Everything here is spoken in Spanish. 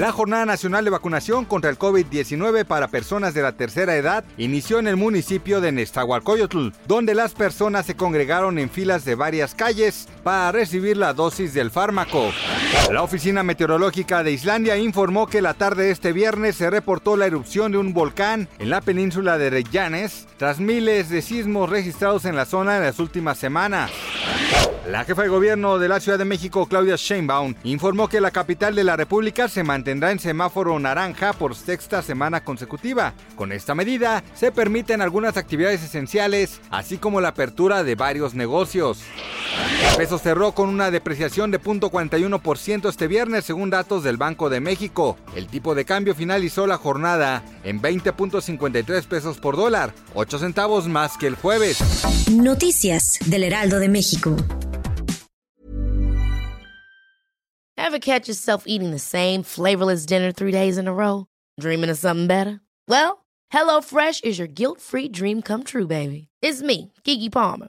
La Jornada Nacional de Vacunación contra el COVID-19 para personas de la tercera edad inició en el municipio de Nestahualcoyotl, donde las personas se congregaron en filas de varias calles para recibir la dosis del fármaco. La Oficina Meteorológica de Islandia informó que la tarde de este viernes se reportó la erupción de un volcán en la península de Reykjanes, tras miles de sismos registrados en la zona en las últimas semanas. La jefa de gobierno de la Ciudad de México, Claudia Sheinbaum, informó que la capital de la República se mantendrá en semáforo naranja por sexta semana consecutiva. Con esta medida, se permiten algunas actividades esenciales, así como la apertura de varios negocios. El peso cerró con una depreciación de 0.41% este viernes, según datos del Banco de México. El tipo de cambio finalizó la jornada en 20.53 pesos por dólar, 8 centavos más que el jueves. Noticias del Heraldo de México. Ever catch yourself eating the same flavorless dinner three days in a row? Dreaming of something better? Well, HelloFresh is your guilt-free dream come true, baby. It's me, Kiki Palmer.